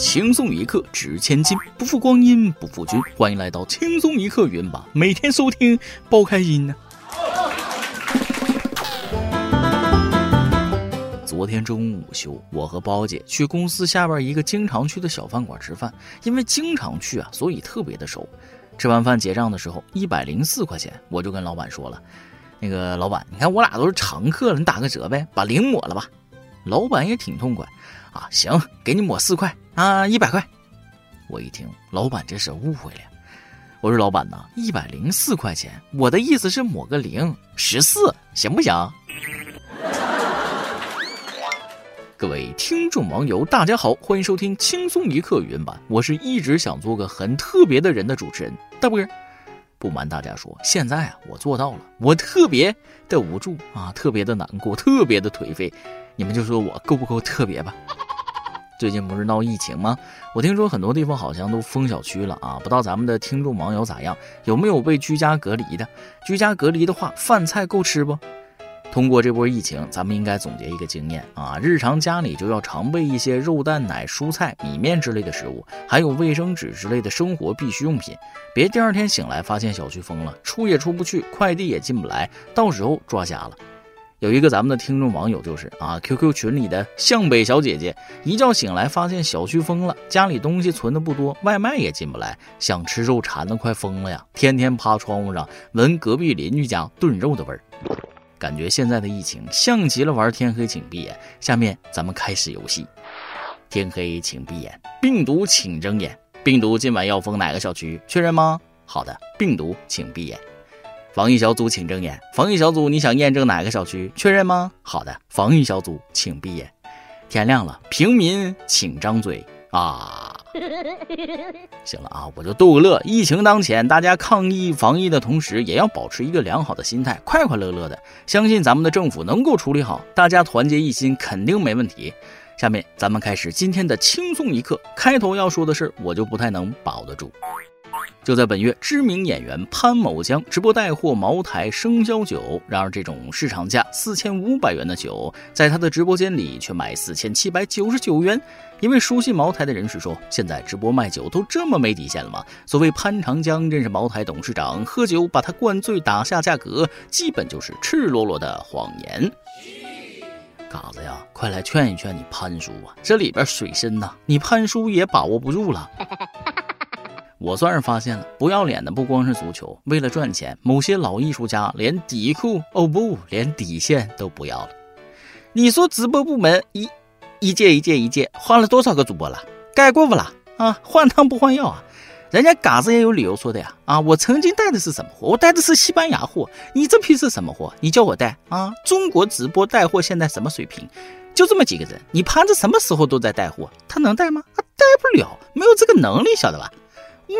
轻松一刻值千金，不负光阴不负君。欢迎来到轻松一刻云吧，每天收听，包开心呢。昨天中午午休，我和包姐去公司下边一个经常去的小饭馆吃饭，因为经常去啊，所以特别的熟。吃完饭结账的时候，一百零四块钱，我就跟老板说了：“那个老板，你看我俩都是常客了，你打个折呗，把零抹了吧。”老板也挺痛快，啊，行，给你抹四块啊，一百块。我一听，老板这是误会了。我说老板呐，一百零四块钱，我的意思是抹个零，十四，行不行？各位听众网友，大家好，欢迎收听轻松一刻语音版。我是一直想做个很特别的人的主持人大波。不瞒大家说，现在啊，我做到了。我特别的无助啊，特别的难过，特别的颓废。你们就说我够不够特别吧？最近不是闹疫情吗？我听说很多地方好像都封小区了啊，不知道咱们的听众网友咋样？有没有被居家隔离的？居家隔离的话，饭菜够吃不？通过这波疫情，咱们应该总结一个经验啊，日常家里就要常备一些肉、蛋、奶、蔬菜、米面之类的食物，还有卫生纸之类的生活必需用品，别第二天醒来发现小区封了，出也出不去，快递也进不来，到时候抓瞎了。有一个咱们的听众网友就是啊，QQ 群里的向北小姐姐，一觉醒来发现小区封了，家里东西存的不多，外卖也进不来，想吃肉馋的快疯了呀，天天趴窗户上闻隔壁邻居家炖肉的味儿。感觉现在的疫情像极了玩天黑请闭眼。下面咱们开始游戏。天黑请闭眼，病毒请睁眼。病毒今晚要封哪个小区？确认吗？好的，病毒请闭眼。防疫小组请睁眼。防疫小组，你想验证哪个小区？确认吗？好的，防疫小组请闭眼。天亮了，平民请张嘴啊！行了啊，我就逗个乐。疫情当前，大家抗疫防疫的同时，也要保持一个良好的心态，快快乐乐的。相信咱们的政府能够处理好，大家团结一心，肯定没问题。下面咱们开始今天的轻松一刻。开头要说的是，我就不太能把握得住。就在本月，知名演员潘某江直播带货茅台生肖酒。然而，这种市场价四千五百元的酒，在他的直播间里却卖四千七百九十九元。一位熟悉茅台的人士说：“现在直播卖酒都这么没底线了吗？”所谓潘长江认识茅台董事长，喝酒把他灌醉，打下价格，基本就是赤裸裸的谎言。嘎子呀，快来劝一劝你潘叔啊！这里边水深呐，你潘叔也把握不住了。我算是发现了，不要脸的不光是足球，为了赚钱，某些老艺术家连底裤哦不，连底线都不要了。你说直播部门一一届一届一届换了多少个主播了？改过不啦？啊，换汤不换药啊！人家嘎子也有理由说的呀！啊，我曾经带的是什么货？我带的是西班牙货。你这批是什么货？你叫我带啊？中国直播带货现在什么水平？就这么几个人，你盘子什么时候都在带货，他能带吗？他带不了，没有这个能力，晓得吧？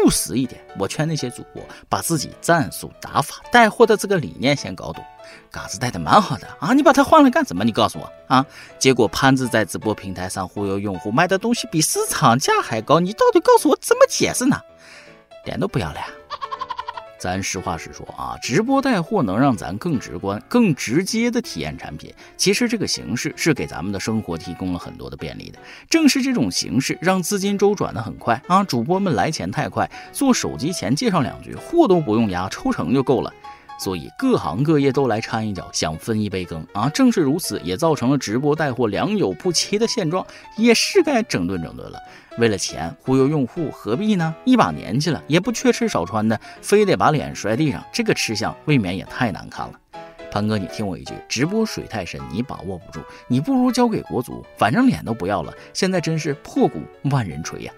务实一点，我劝那些主播把自己战术打法、带货的这个理念先搞懂。嘎子带的蛮好的啊，你把它换了干什么？你告诉我啊！结果潘子在直播平台上忽悠用户，卖的东西比市场价还高，你到底告诉我怎么解释呢？脸都不要了呀！咱实话实说啊，直播带货能让咱更直观、更直接的体验产品。其实这个形式是给咱们的生活提供了很多的便利的。正是这种形式，让资金周转的很快啊，主播们来钱太快，做手机前介绍两句，货都不用压，抽成就够了。所以各行各业都来掺一脚，想分一杯羹啊！正是如此，也造成了直播带货良莠不齐的现状，也是该整顿整顿了。为了钱忽悠用户，何必呢？一把年纪了，也不缺吃少穿的，非得把脸摔地上，这个吃相未免也太难看了。潘哥，你听我一句，直播水太深，你把握不住，你不如交给国足，反正脸都不要了。现在真是破鼓万人锤呀！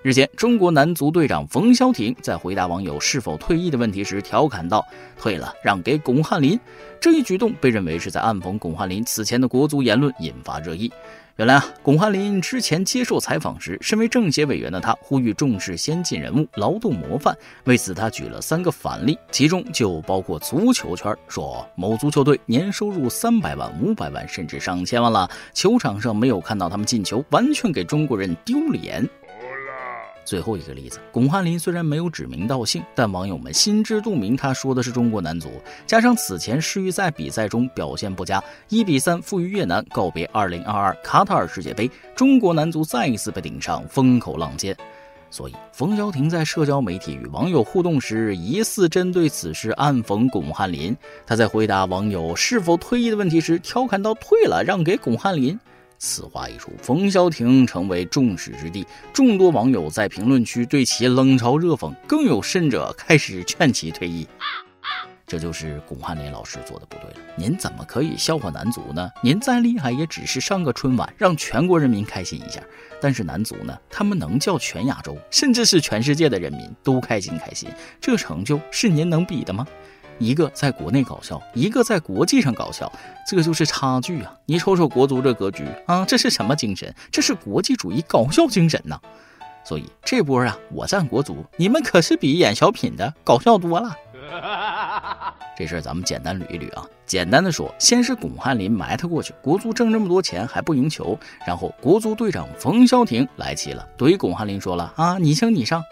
日前，中国男足队长冯潇霆在回答网友是否退役的问题时，调侃道：“退了，让给巩汉林。”这一举动被认为是在暗讽巩汉林此前的国足言论，引发热议。原来啊，巩汉林之前接受采访时，身为政协委员的他呼吁重视先进人物、劳动模范。为此，他举了三个反例，其中就包括足球圈，说某足球队年收入三百万、五百万，甚至上千万了，球场上没有看到他们进球，完全给中国人丢脸。最后一个例子，巩汉林虽然没有指名道姓，但网友们心知肚明，他说的是中国男足。加上此前世预赛比赛中表现不佳，一比三负于越南，告别2022卡塔尔世界杯，中国男足再一次被顶上风口浪尖。所以，冯潇霆在社交媒体与网友互动时，疑似针对此事暗讽巩汉林。他在回答网友是否退役的问题时，调侃到：“退了，让给巩汉林。”此话一出，冯潇霆成为众矢之的，众多网友在评论区对其冷嘲热讽，更有甚者开始劝其退役。这就是巩汉林老师做的不对了。您怎么可以笑话男足呢？您再厉害，也只是上个春晚，让全国人民开心一下。但是男足呢？他们能叫全亚洲，甚至是全世界的人民都开心开心，这成就是您能比的吗？一个在国内搞笑，一个在国际上搞笑，这就是差距啊！你瞅瞅国足这格局啊，这是什么精神？这是国际主义搞笑精神呐！所以这波啊，我赞国足，你们可是比演小品的搞笑多了。这事儿咱们简单捋一捋啊。简单的说，先是巩汉林埋汰过去，国足挣这么多钱还不赢球，然后国足队长冯潇霆来气了，怼巩汉林说了啊，你请你上。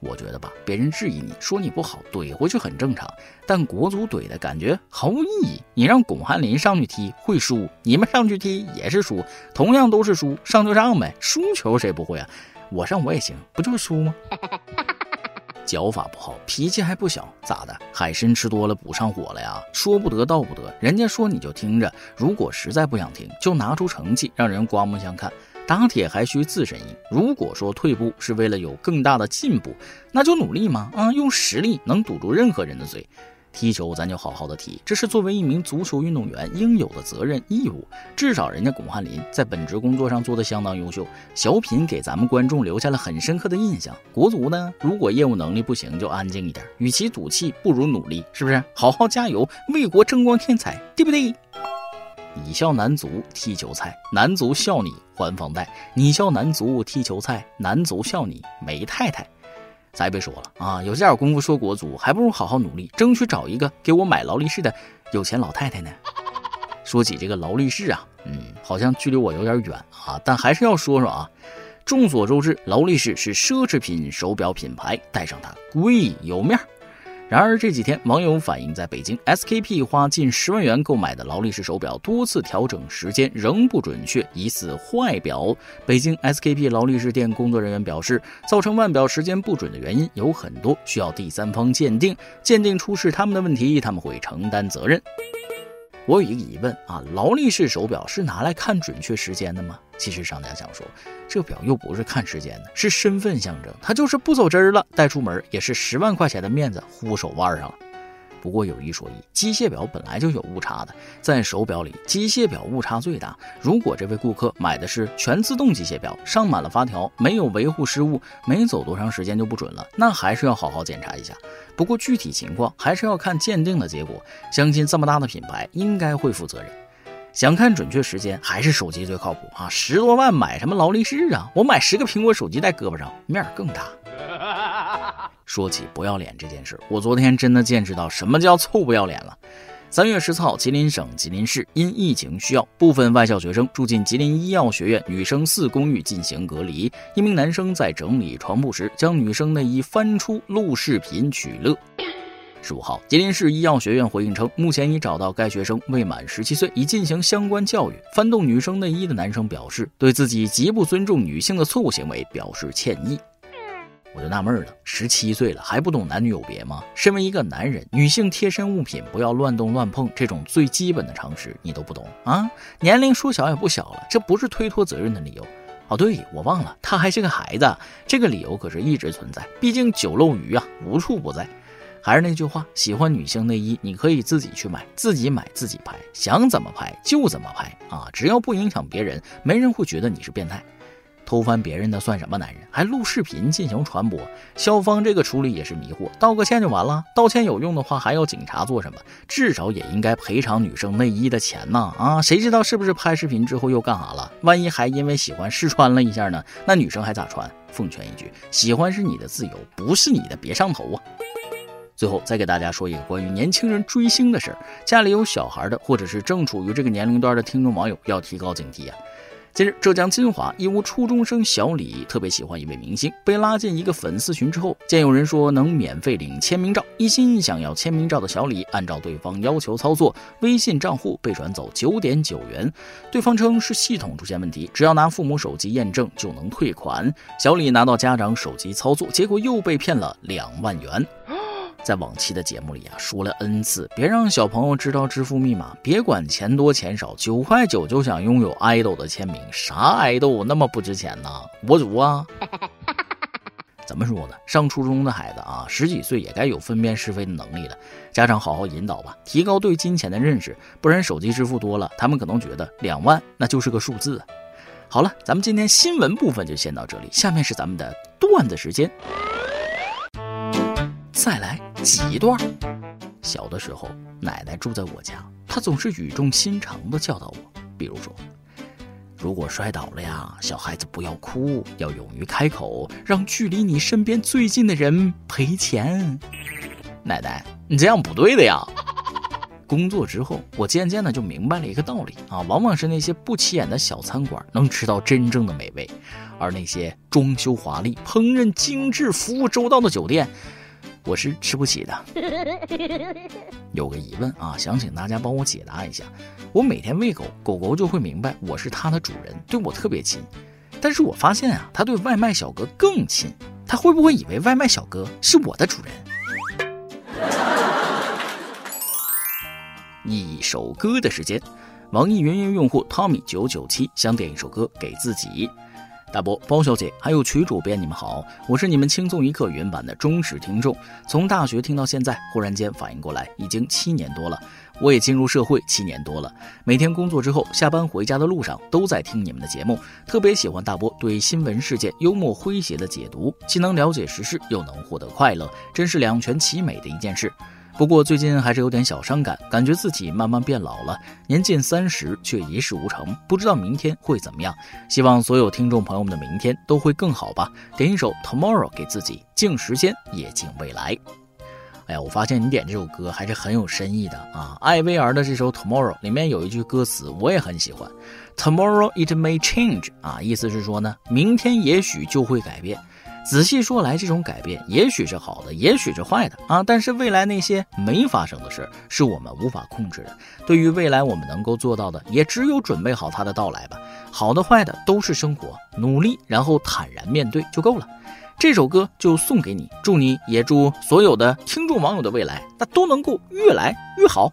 我觉得吧，别人质疑你说你不好，怼回去很正常。但国足怼的感觉毫无意义。你让巩汉林上去踢会输，你们上去踢也是输，同样都是输，上就上呗。输球谁不会啊？我上我也行，不就是输吗？脚法不好，脾气还不小，咋的？海参吃多了补上火了呀？说不得道不得，人家说你就听着。如果实在不想听，就拿出成绩让人刮目相看。打铁还需自身硬。如果说退步是为了有更大的进步，那就努力嘛！啊，用实力能堵住任何人的嘴。踢球咱就好好的踢，这是作为一名足球运动员应有的责任义务。至少人家巩汉林在本职工作上做得相当优秀，小品给咱们观众留下了很深刻的印象。国足呢，如果业务能力不行，就安静一点。与其赌气，不如努力，是不是？好好加油，为国争光添彩，对不对？你笑男足踢球菜，男足笑你还房贷；你笑男足踢球菜，男足笑你没太太。咱别说了啊，有这点功夫说国足，还不如好好努力，争取找一个给我买劳力士的有钱老太太呢。说起这个劳力士啊，嗯，好像距离我有点远啊，但还是要说说啊。众所周知，劳力士是奢侈品手表品牌，戴上它贵有面儿。然而这几天，网友反映，在北京 SKP 花近十万元购买的劳力士手表多次调整时间仍不准确，疑似坏表。北京 SKP 劳力士店工作人员表示，造成腕表时间不准的原因有很多，需要第三方鉴定，鉴定出是他们的问题，他们会承担责任。我有一个疑问啊，劳力士手表是拿来看准确时间的吗？其实商家想说，这表又不是看时间的，是身份象征，它就是不走针儿了，带出门也是十万块钱的面子糊手腕上了。不过有一说一，机械表本来就有误差的，在手表里，机械表误差最大。如果这位顾客买的是全自动机械表，上满了发条，没有维护失误，没走多长时间就不准了，那还是要好好检查一下。不过具体情况还是要看鉴定的结果，相信这么大的品牌应该会负责任。想看准确时间，还是手机最靠谱啊！十多万买什么劳力士啊？我买十个苹果手机戴胳膊上，面儿更大。说起不要脸这件事，我昨天真的见识到什么叫臭不要脸了。三月十四号，吉林省吉林市因疫情需要，部分外校学生住进吉林医药学院女生四公寓进行隔离。一名男生在整理床铺时，将女生内衣翻出录视频取乐。十五号，吉林市医药学院回应称，目前已找到该学生未满十七岁，已进行相关教育。翻动女生内衣的男生表示，对自己极不尊重女性的错误行为表示歉意。我就纳闷了，十七岁了还不懂男女有别吗？身为一个男人，女性贴身物品不要乱动乱碰，这种最基本的常识你都不懂啊？年龄说小也不小了，这不是推脱责任的理由。哦，对我忘了，他还是个孩子，这个理由可是一直存在。毕竟酒漏鱼啊，无处不在。还是那句话，喜欢女性内衣，你可以自己去买，自己买自己拍，想怎么拍就怎么拍啊！只要不影响别人，没人会觉得你是变态。偷翻别人的算什么男人？还录视频进行传播？校方这个处理也是迷惑，道个歉就完了。道歉有用的话，还要警察做什么？至少也应该赔偿女生内衣的钱呐！啊，谁知道是不是拍视频之后又干啥了？万一还因为喜欢试穿了一下呢？那女生还咋穿？奉劝一句，喜欢是你的自由，不是你的，别上头啊！最后再给大家说一个关于年轻人追星的事儿，家里有小孩的，或者是正处于这个年龄段的听众网友要提高警惕啊！近日，浙江金华义乌初中生小李特别喜欢一位明星，被拉进一个粉丝群之后，见有人说能免费领签名照，一心想要签名照的小李按照对方要求操作，微信账户被转走九点九元，对方称是系统出现问题，只要拿父母手机验证就能退款。小李拿到家长手机操作，结果又被骗了两万元。在往期的节目里啊，说了 n 次，别让小朋友知道支付密码，别管钱多钱少，九块九就想拥有爱豆的签名，啥爱豆那么不值钱呢？博主啊？怎么说呢？上初中的孩子啊，十几岁也该有分辨是非的能力了。家长好好引导吧，提高对金钱的认识，不然手机支付多了，他们可能觉得两万那就是个数字。好了，咱们今天新闻部分就先到这里，下面是咱们的段子时间。再来几段。小的时候，奶奶住在我家，她总是语重心长地教导我，比如说，如果摔倒了呀，小孩子不要哭，要勇于开口，让距离你身边最近的人赔钱。奶奶，你这样不对的呀。工作之后，我渐渐的就明白了一个道理啊，往往是那些不起眼的小餐馆能吃到真正的美味，而那些装修华丽、烹饪精致、服务周到的酒店。我是吃不起的，有个疑问啊，想请大家帮我解答一下。我每天喂狗，狗狗就会明白我是它的主人，对我特别亲。但是我发现啊，它对外卖小哥更亲，它会不会以为外卖小哥是我的主人？一首歌的时间，网易云音乐用户 Tommy 九九七想点一首歌给自己。大波、包小姐，还有曲主编，你们好，我是你们轻松一刻原版的忠实听众，从大学听到现在，忽然间反应过来，已经七年多了。我也进入社会七年多了，每天工作之后，下班回家的路上，都在听你们的节目，特别喜欢大波对新闻事件幽默诙谐的解读，既能了解时事，又能获得快乐，真是两全其美的一件事。不过最近还是有点小伤感，感觉自己慢慢变老了，年近三十却一事无成，不知道明天会怎么样。希望所有听众朋友们的明天都会更好吧。点一首 Tomorrow 给自己，敬时间也敬未来。哎呀，我发现你点这首歌还是很有深意的啊！艾薇儿的这首 Tomorrow 里面有一句歌词我也很喜欢，Tomorrow it may change 啊，意思是说呢，明天也许就会改变。仔细说来，这种改变也许是好的，也许是坏的啊！但是未来那些没发生的事，是我们无法控制的。对于未来，我们能够做到的，也只有准备好它的到来吧。好的、坏的都是生活，努力然后坦然面对就够了。这首歌就送给你，祝你也祝所有的听众网友的未来，那都能够越来越好。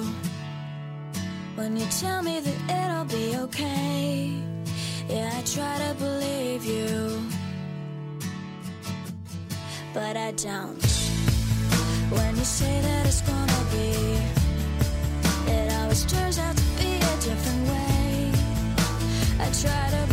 When you tell me that it'll be okay. Yeah, I try to believe you, but I don't. When you say that it's gonna be, it always turns out to be a different way. I try to